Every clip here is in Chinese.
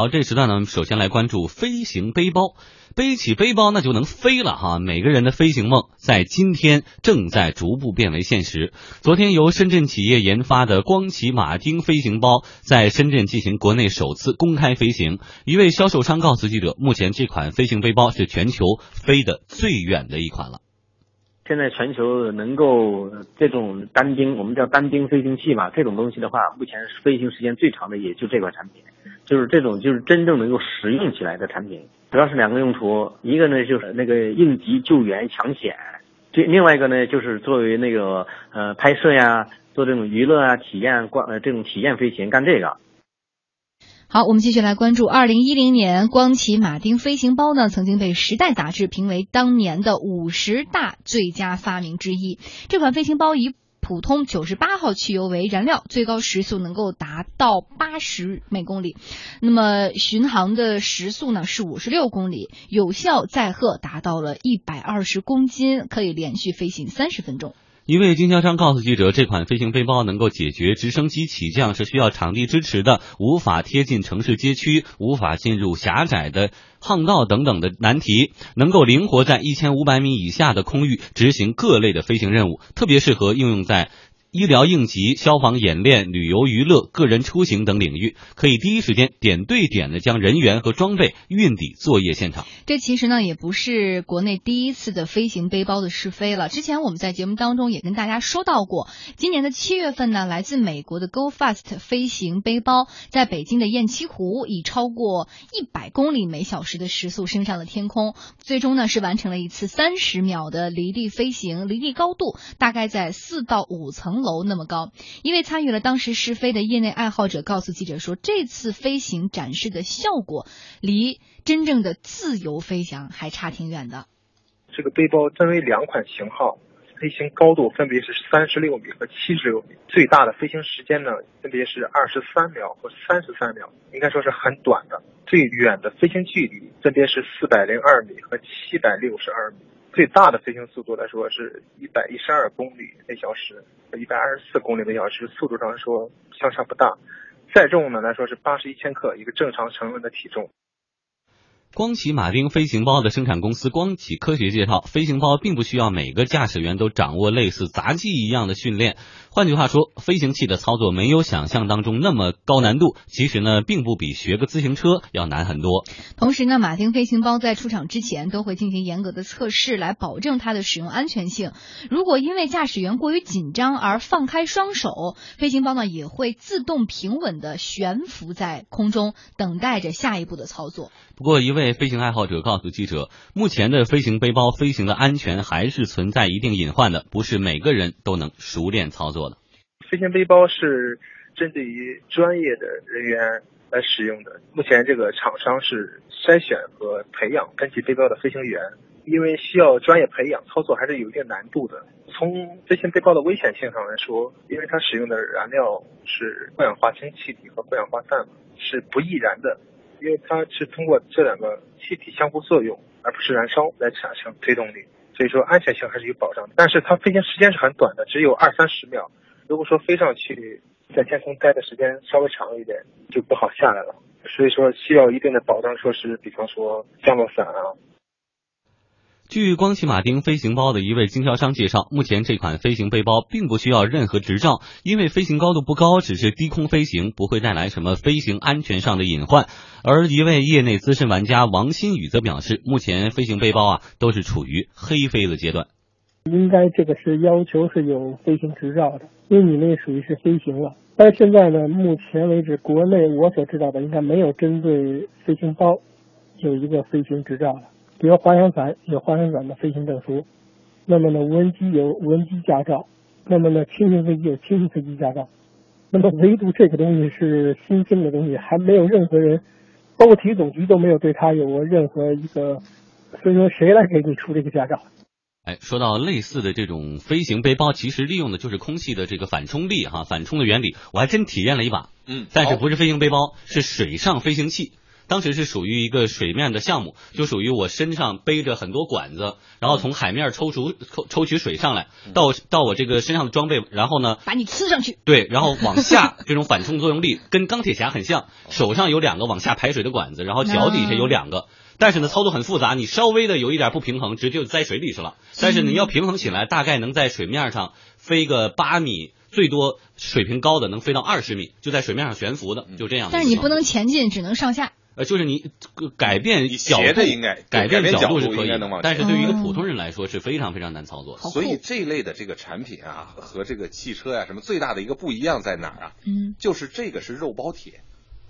好，这时段呢，首先来关注飞行背包。背起背包那就能飞了哈！每个人的飞行梦在今天正在逐步变为现实。昨天由深圳企业研发的光启马丁飞行包在深圳进行国内首次公开飞行。一位销售商告诉记者，目前这款飞行背包是全球飞得最远的一款了。现在全球能够这种单兵，我们叫单兵飞行器嘛，这种东西的话，目前飞行时间最长的也就这款产品，就是这种就是真正能够实用起来的产品，主要是两个用途，一个呢就是那个应急救援抢险，这另外一个呢就是作为那个呃拍摄呀，做这种娱乐啊体验光呃这种体验飞行干这个。好，我们继续来关注。二零一零年，光启马丁飞行包呢，曾经被《时代》杂志评为当年的五十大最佳发明之一。这款飞行包以普通九十八号汽油为燃料，最高时速能够达到八十每公里。那么巡航的时速呢是五十六公里，有效载荷达到了一百二十公斤，可以连续飞行三十分钟。一位经销商告诉记者，这款飞行背包能够解决直升机起降是需要场地支持的，无法贴近城市街区，无法进入狭窄的巷道等等的难题，能够灵活在一千五百米以下的空域执行各类的飞行任务，特别适合应用在。医疗应急、消防演练、旅游娱乐、个人出行等领域，可以第一时间点对点的将人员和装备运抵作业现场。这其实呢，也不是国内第一次的飞行背包的试飞了。之前我们在节目当中也跟大家说到过，今年的七月份呢，来自美国的 Go Fast 飞行背包在北京的雁栖湖以超过一百公里每小时的时速升上了天空，最终呢是完成了一次三十秒的离地飞行，离地高度大概在四到五层。楼那么高，一位参与了当时试飞的业内爱好者告诉记者说：“这次飞行展示的效果离真正的自由飞翔还差挺远的。”这个背包分为两款型号，飞行高度分别是三十六米和七十六米，最大的飞行时间呢分别是二十三秒和三十三秒，应该说是很短的。最远的飞行距离分别是四百零二米和七百六十二米。最大的飞行速度来说是一百一十二公里每小时，一百二十四公里每小时，速度上说相差不大。载重呢来说是八十一千克，一个正常成人的体重。光启马丁飞行包的生产公司光启科学介绍，飞行包并不需要每个驾驶员都掌握类似杂技一样的训练。换句话说，飞行器的操作没有想象当中那么高难度，其实呢，并不比学个自行车要难很多。同时呢，马丁飞行包在出厂之前都会进行严格的测试，来保证它的使用安全性。如果因为驾驶员过于紧张而放开双手，飞行包呢也会自动平稳的悬浮在空中，等待着下一步的操作。不过，一位位飞行爱好者告诉记者，目前的飞行背包飞行的安全还是存在一定隐患的，不是每个人都能熟练操作的。飞行背包是针对于专业的人员来使用的。目前，这个厂商是筛选和培养跟级背包的飞行员，因为需要专业培养，操作还是有一定难度的。从飞行背包的危险性上来说，因为它使用的燃料是二氧化氢气体和二氧化氮，是不易燃的。因为它是通过这两个气体相互作用，而不是燃烧来产生推动力，所以说安全性还是有保障的。但是它飞行时间是很短的，只有二三十秒。如果说飞上去，在天空待的时间稍微长一点，就不好下来了。所以说需要一定的保障措施，比方说降落伞啊。据光启马丁飞行包的一位经销商介绍，目前这款飞行背包并不需要任何执照，因为飞行高度不高，只是低空飞行，不会带来什么飞行安全上的隐患。而一位业内资深玩家王新宇则表示，目前飞行背包啊都是处于黑飞的阶段。应该这个是要求是有飞行执照的，因为你那属于是飞行了。但现在呢，目前为止国内我所知道的应该没有针对飞行包有一个飞行执照的。比如滑翔伞有滑翔伞的飞行证书，那么呢无人机有无人机驾照，那么呢轻型飞机有轻型飞机驾照，那么唯独这个东西是新兴的东西，还没有任何人，包括体育总局都没有对它有过任何一个，所以说谁来给你出这个驾照？哎，说到类似的这种飞行背包，其实利用的就是空气的这个反冲力哈，反冲的原理，我还真体验了一把，嗯，但是不是飞行背包，是水上飞行器。当时是属于一个水面的项目，就属于我身上背着很多管子，然后从海面抽出抽抽取水上来，到到我这个身上的装备，然后呢，把你呲上去。对，然后往下这种反冲作用力跟钢铁侠很像，手上有两个往下排水的管子，然后脚底下有两个。但是呢，操作很复杂，你稍微的有一点不平衡，直接就栽水里去了。但是你要平衡起来，大概能在水面上飞个八米，最多水平高的能飞到二十米，就在水面上悬浮的，就这样。但是你不能前进，只能上下。呃，就是你改变角度的应该改变角度度是可以应该能往，的但是对于一个嗯普通人来说是非常非常难操作的。所以这一类的这个产品啊，和这个汽车呀、什么最大的一个不一样在哪儿啊？嗯，就是这个是肉包铁，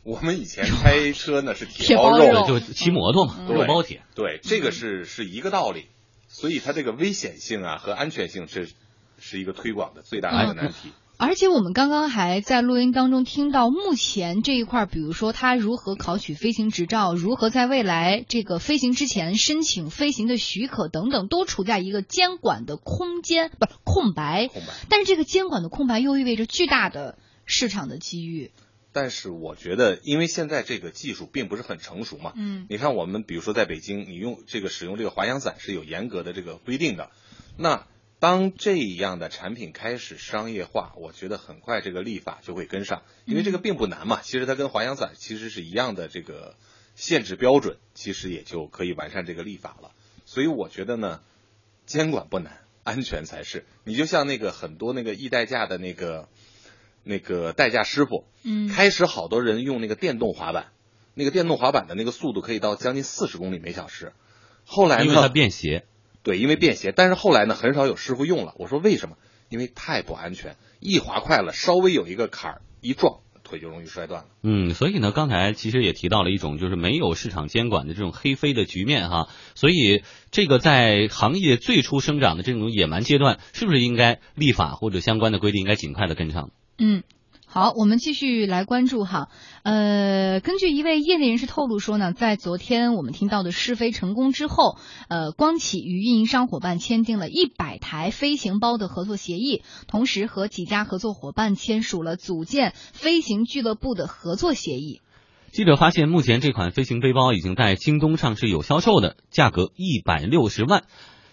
我们以前开车呢是铁铁包肉，就骑摩托嘛，嗯肉包铁。对，这个是是一个道理，所以它这个危险性啊和安全性是是一个推广的最大的一个难题。而且我们刚刚还在录音当中听到，目前这一块儿，比如说他如何考取飞行执照，如何在未来这个飞行之前申请飞行的许可等等，都处在一个监管的空间，不是空白。空白。但是这个监管的空白又意味着巨大的市场的机遇。但是我觉得，因为现在这个技术并不是很成熟嘛，嗯你看我们比如说在北京，你用这个使用这个滑翔伞是有严格的这个规定的。那当这样的产品开始商业化，我觉得很快这个立法就会跟上，因为这个并不难嘛。其实它跟滑翔伞其实是一样的这个限制标准，其实也就可以完善这个立法了。所以我觉得呢，监管不难，安全才是。你就像那个很多那个易代驾的那个那个代驾师傅，嗯开始好多人用那个电动滑板，那个电动滑板的那个速度可以到将近四十公里每小时。后来呢，因为它便携，对，因为便携，但是后来呢，很少有师傅用了。我说为什么？因为太不安全，一滑快了，稍微有一个坎儿一撞，腿就容易摔断了。嗯，所以呢，刚才其实也提到了一种就是没有市场监管的这种黑飞的局面哈，所以这个在行业最初生长的这种野蛮阶段，是不是应该立法或者相关的规定应该尽快的跟上？嗯。好，我们继续来关注哈。呃，根据一位业内人士透露说呢，在昨天我们听到的试飞成功之后，呃，光启与运营商伙伴签订了一百台飞行包的合作协议，同时和几家合作伙伴签署了组建飞行俱乐部的合作协议。记者发现，目前这款飞行背包已经在京东上是有销售的，价格一百六十万。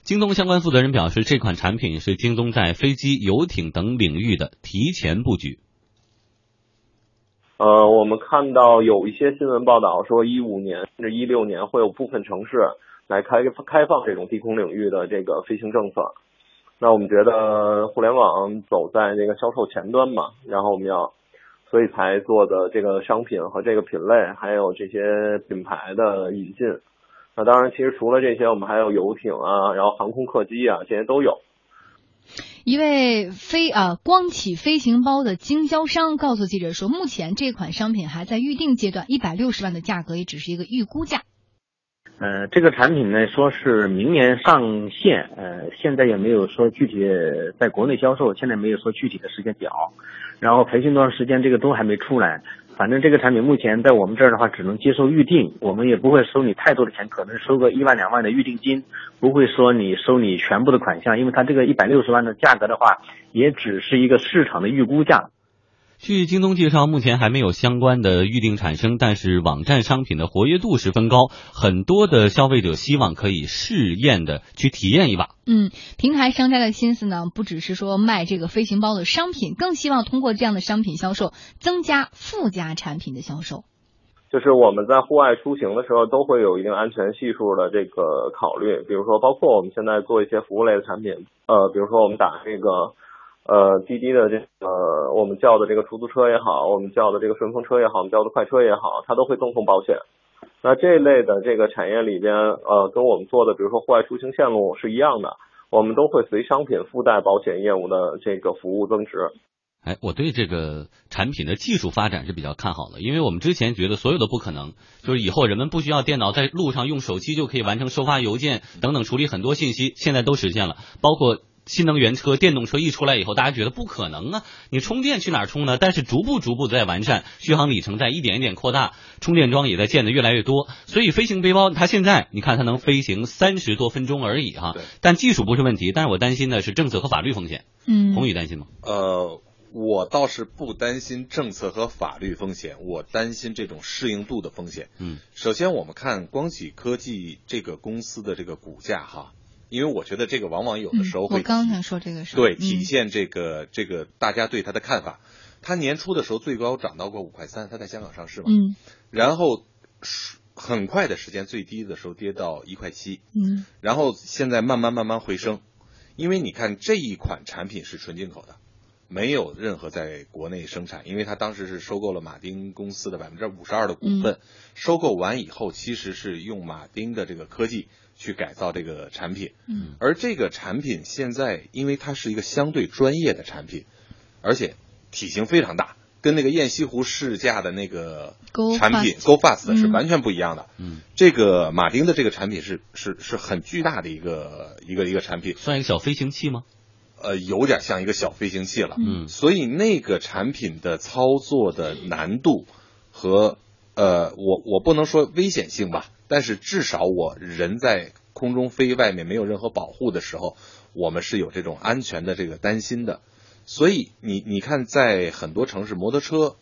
京东相关负责人表示，这款产品是京东在飞机、游艇等领域的提前布局。呃，我们看到有一些新闻报道说，一五年甚至一六年会有部分城市来开开放这种低空领域的这个飞行政策。那我们觉得互联网走在这个销售前端嘛，然后我们要，所以才做的这个商品和这个品类，还有这些品牌的引进。那当然，其实除了这些，我们还有游艇啊，然后航空客机啊，这些都有。一位飞啊光启飞行包的经销商告诉记者说，目前这款商品还在预定阶段，一百六十万的价格也只是一个预估价。呃，这个产品呢，说是明年上线，呃，现在也没有说具体在国内销售，现在没有说具体的时间表，然后培训多长时间，这个都还没出来。反正这个产品目前在我们这儿的话，只能接受预定，我们也不会收你太多的钱，可能收个一万两万的预定金，不会说你收你全部的款项，因为它这个一百六十万的价格的话，也只是一个市场的预估价。据京东介绍，目前还没有相关的预定产生，但是网站商品的活跃度十分高，很多的消费者希望可以试验的去体验一把。嗯，平台商家的心思呢，不只是说卖这个飞行包的商品，更希望通过这样的商品销售，增加附加产品的销售。就是我们在户外出行的时候，都会有一定安全系数的这个考虑，比如说包括我们现在做一些服务类的产品，呃，比如说我们打这个。呃，滴滴的这个我们叫的这个出租车也好，我们叫的这个顺风车也好，我们叫的快车也好，它都会赠送保险。那这一类的这个产业里边，呃，跟我们做的比如说户外出行线路是一样的，我们都会随商品附带保险业务的这个服务增值。哎，我对这个产品的技术发展是比较看好的，因为我们之前觉得所有的不可能，就是以后人们不需要电脑，在路上用手机就可以完成收发邮件等等处理很多信息，现在都实现了，包括。新能源车、电动车一出来以后，大家觉得不可能啊！你充电去哪儿充呢？但是逐步逐步在完善，续航里程在一点一点扩大，充电桩也在建的越来越多。所以飞行背包它现在你看它能飞行三十多分钟而已哈，但技术不是问题，但是我担心的是政策和法律风险。嗯，宏宇担心吗？呃，我倒是不担心政策和法律风险，我担心这种适应度的风险。嗯，首先我们看光启科技这个公司的这个股价哈，因为我觉得这个往往有的时候会嗯我刚才说这个事对嗯。体现这个这个大家对它的看法。它年初的时候最高涨到过五块三，它在香港上市嘛，嗯。然后很快的时间最低的时候跌到一块七，嗯。然后现在慢慢慢慢回升，因为你看这一款产品是纯进口的，没有任何在国内生产，因为他当时是收购了马丁公司的百分之五十二的股份，收购完以后其实是用马丁的这个科技去改造这个产品，嗯而这个产品现在因为它是一个相对专业的产品，而且体型非常大。跟那个雁西湖试驾的那个产品 Go Fast 是嗯完全不一样的。嗯，这个马丁的这个产品是是是很巨大的一个一个一个产品，算一个小飞行器吗？呃，有点像一个小飞行器了。嗯所以那个产品的操作的难度和呃，我我不能说危险性吧，但是至少我人在空中飞，外面没有任何保护的时候，我们是有这种安全的这个担心的。所以你你看，在很多城市，摩托车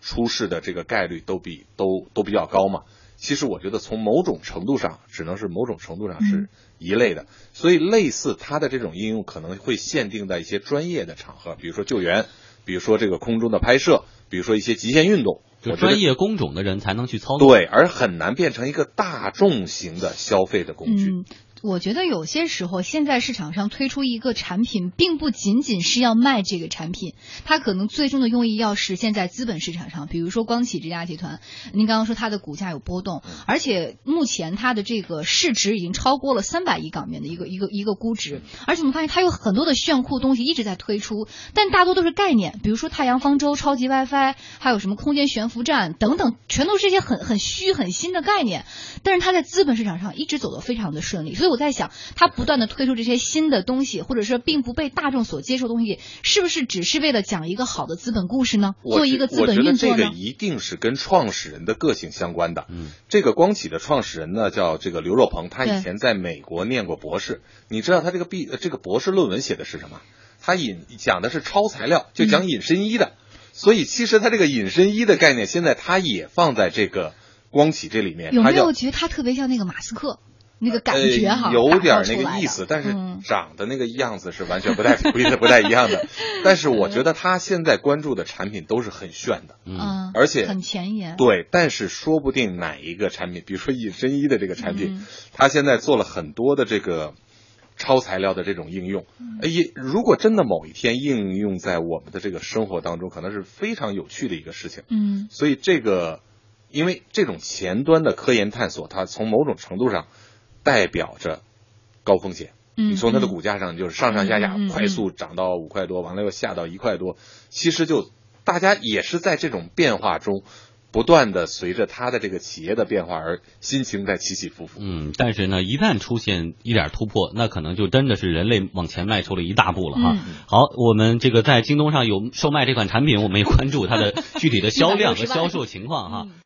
出事的这个概率都比都都比较高嘛。其实我觉得从某种程度上，只能是某种程度上是一类的。所以类似它的这种应用可能会限定在一些专业的场合，比如说救援，比如说这个空中的拍摄，比如说一些极限运动，就专业工种的人才能去操作。对，而很难变成一个大众型的消费的工具。嗯，我觉得有些时候，现在市场上推出一个产品，并不仅仅是要卖这个产品，它可能最终的用意要实现在资本市场上。比如说光启这家集团，您刚刚说它的股价有波动，而且目前它的这个市值已经超过了三百亿港元的一个一个一个估值，而且我们发现它有很多的炫酷东西一直在推出，但大多都是概念，比如说太阳方舟、超级 WiFi，还有什么空间悬浮站等等，全都是一些很很虚、很新的概念。但是它在资本市场上一直走得非常的顺利，所以我在想，他不断的推出这些新的东西，或者说并不被大众所接受的东西，是不是只是为了讲一个好的资本故事呢？做一个资本我觉得运作呢？这个一定是跟创始人的个性相关的。嗯，这个光启的创始人呢叫这个刘若鹏，他以前在美国念过博士。你知道他这个毕呃这个博士论文写的是什么？他引讲的是超材料，就嗯讲隐身衣的。所以其实他这个隐身衣的概念，现在他也放在这个光启这里面。有没有觉得他特别像那个马斯克那个感觉哈？呃、有点那个意思，但是嗯长的那个样子是完全不太 不一不太一样的。但是我觉得他现在关注的产品都是很炫的，嗯，而且很前沿。对，但是说不定哪一个产品，比如说隐身衣的这个产品，嗯它现在做了很多的这个超材料的这种应用。也如果真的某一天应用在我们的这个生活当中，可能是非常有趣的一个事情。嗯所以这个，因为这种前端的科研探索，它从某种程度上代表着高风险。嗯，你从它的嗯股价上就是上上下下快速涨到五块多，完了又下到一块多，其实就大家也是在这种变化中，不断的随着它的这个企业的变化而心情在起起伏伏。嗯，但是呢，一旦出现一点突破，那可能就真的是人类往前迈出了一大步了哈。嗯好，我们这个在京东上有售卖这款产品，我们也关注它的 具体的销量和销售情况哈。嗯